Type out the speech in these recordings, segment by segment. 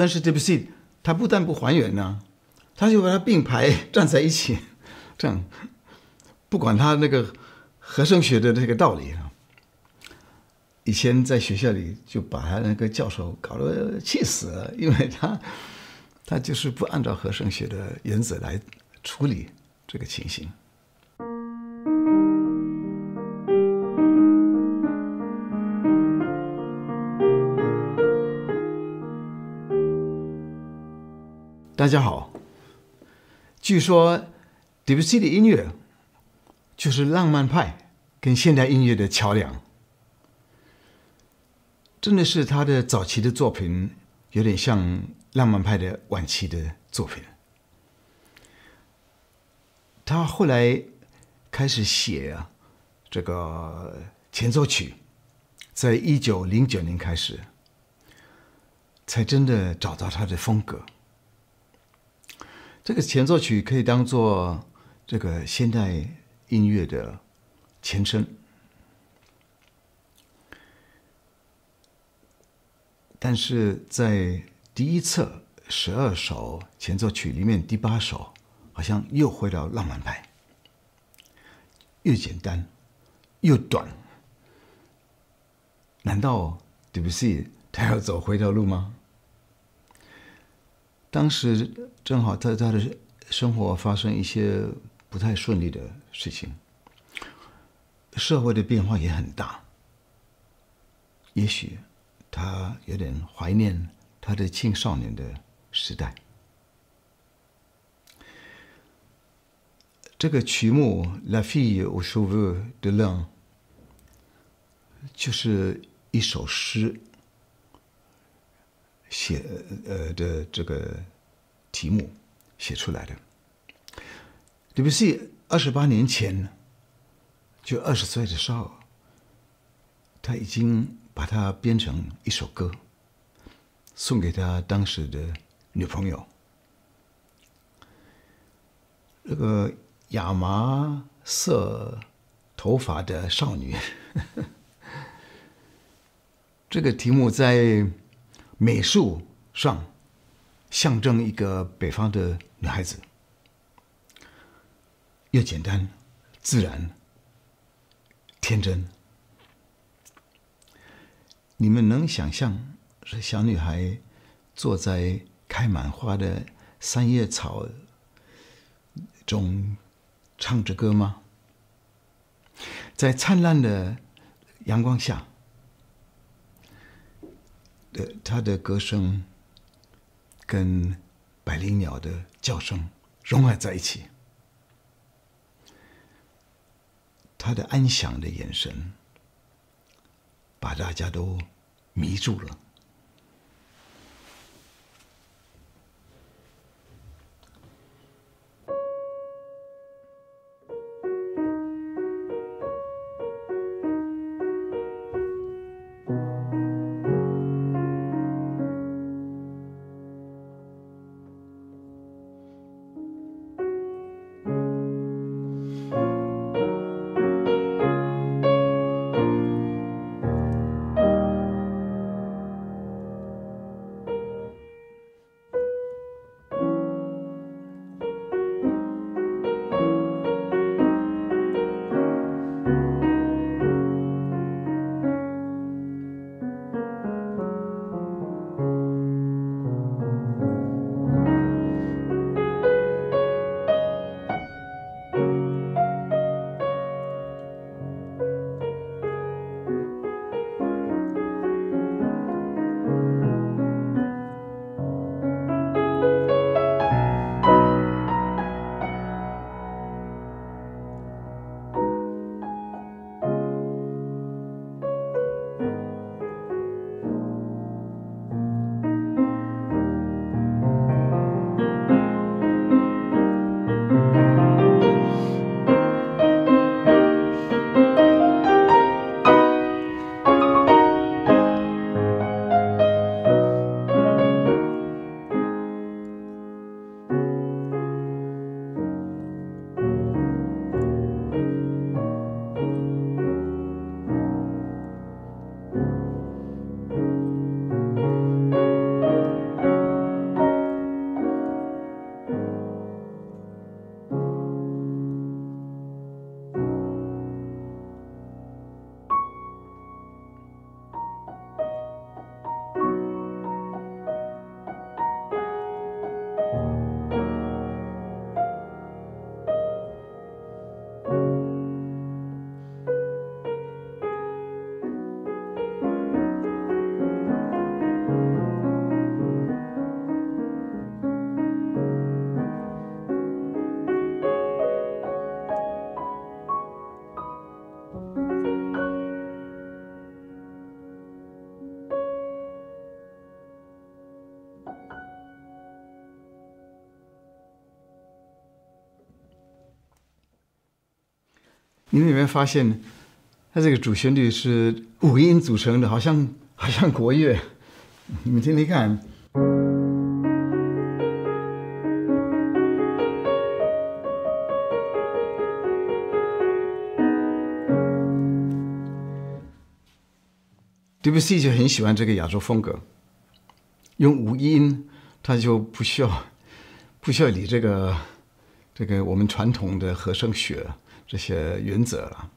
但是 Debussy 他不但不还原呢，他就把它并排站在一起，这样不管他那个和声学的那个道理啊。以前在学校里就把他那个教授搞得气死了，因为他他就是不按照和声学的原则来处理这个情形。大家好，据说 Debussy 的音乐就是浪漫派跟现代音乐的桥梁。真的是他的早期的作品有点像浪漫派的晚期的作品。他后来开始写啊，这个前奏曲，在一九零九年开始，才真的找到他的风格。这个前奏曲可以当做这个现代音乐的前身。但是在第一册十二首前奏曲里面，第八首好像又回到浪漫派，又简单又短。难道 d b c 他要走回头路吗？当时正好在他的生活发生一些不太顺利的事情，社会的变化也很大，也许。他有点怀念他的青少年的时代。这个曲目《La fille aux cheveux de lin》就是一首诗写呃的这个题目写出来的。对不起，二十八年前，就二十岁的时候，他已经。把它编成一首歌，送给他当时的女朋友。这个亚麻色头发的少女，这个题目在美术上象征一个北方的女孩子，又简单、自然、天真。你们能想象这小女孩坐在开满花的三叶草中唱着歌吗？在灿烂的阳光下，的他的歌声跟百灵鸟的叫声融合在一起，他的安详的眼神。把大家都迷住了。你们有没有发现，它这个主旋律是五音组成的，好像好像国乐。你们听听看。，D B C 就很喜欢这个亚洲风格，用五音，他就不需要不需要理这个这个我们传统的和声学。这些原则了，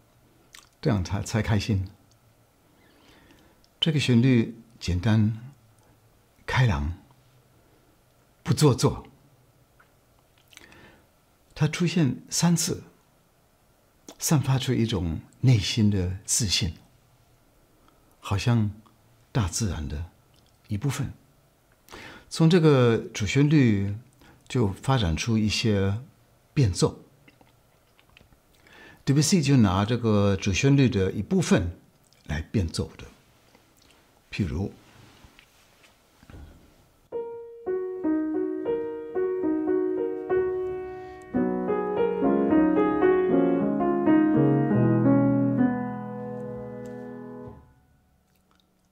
这样才才开心。这个旋律简单、开朗、不做作。它出现三次，散发出一种内心的自信，好像大自然的一部分。从这个主旋律就发展出一些变奏。Debussy 就拿这个主旋律的一部分来变奏的，譬如，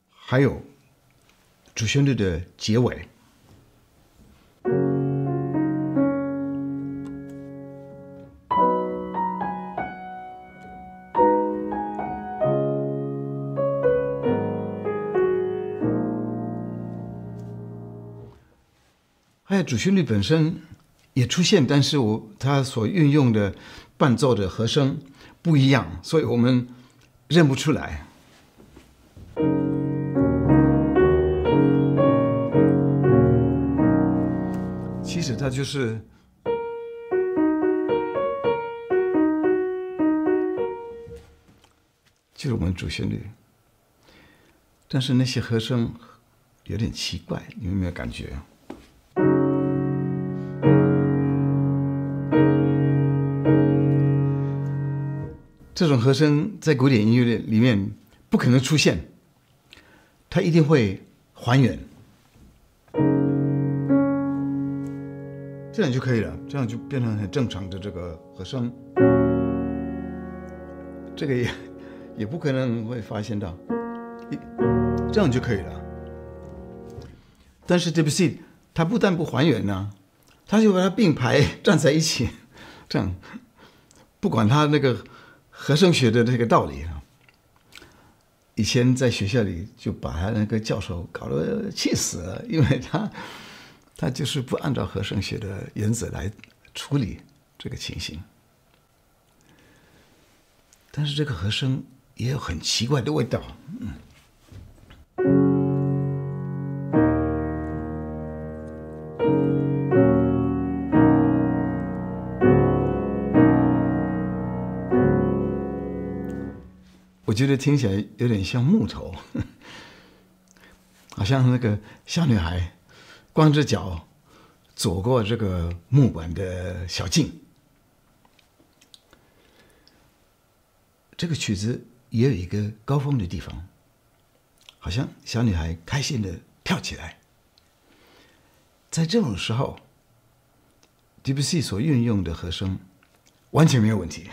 还有主旋律的结尾。哎主旋律本身也出现，但是我它所运用的伴奏的和声不一样，所以我们认不出来。其实它就是就是我们主旋律，但是那些和声有点奇怪，你有没有感觉？这种和声在古典音乐里面不可能出现，它一定会还原，这样就可以了，这样就变成很正常的这个和声，这个也也不可能会发现到，这样就可以了。但是 Debussy 他不但不还原呢，它就把它并排站在一起，这样不管它那个。和声学的这个道理啊，以前在学校里就把他那个教授搞得气死了，因为他 他就是不按照和声学的原则来处理这个情形。但是这个和声也有很奇怪的味道，嗯。我觉得听起来有点像木头，好像那个小女孩光着脚走过这个木板的小径。这个曲子也有一个高峰的地方，好像小女孩开心的跳起来。在这种时候，Debussy 所运用的和声完全没有问题。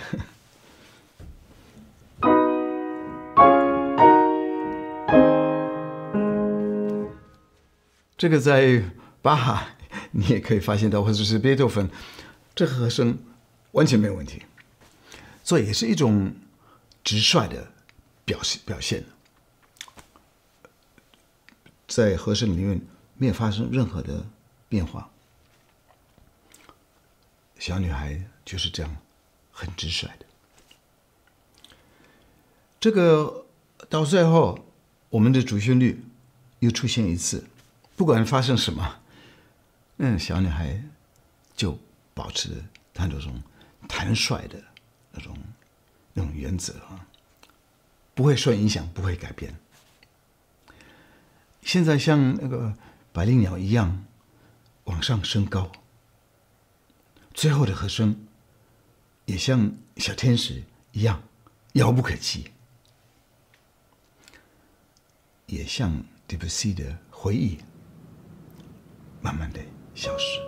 这个在巴哈你也可以发现到，或者是贝多芬，这和声完全没有问题，所以也是一种直率的表现表现，在和声里面没有发生任何的变化，小女孩就是这样很直率的。这个到最后，我们的主旋律又出现一次。不管发生什么，那小女孩就保持她那种坦率的那种那种原则啊，不会受影响，不会改变。现在像那个百灵鸟一样往上升高，最后的和声也像小天使一样遥不可及，也像 d e b u s s 的回忆。慢慢的消失。